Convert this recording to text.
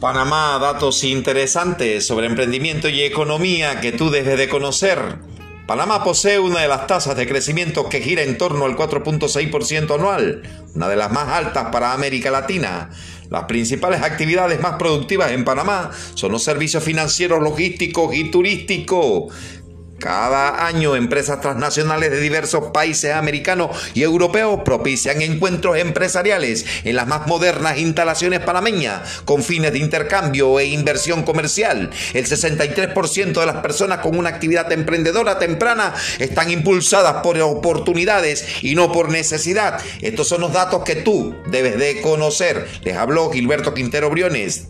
Panamá, datos interesantes sobre emprendimiento y economía que tú debes de conocer. Panamá posee una de las tasas de crecimiento que gira en torno al 4.6% anual, una de las más altas para América Latina. Las principales actividades más productivas en Panamá son los servicios financieros, logísticos y turísticos. Cada año empresas transnacionales de diversos países americanos y europeos propician encuentros empresariales en las más modernas instalaciones panameñas con fines de intercambio e inversión comercial. El 63% de las personas con una actividad emprendedora temprana están impulsadas por oportunidades y no por necesidad. Estos son los datos que tú debes de conocer. Les habló Gilberto Quintero Briones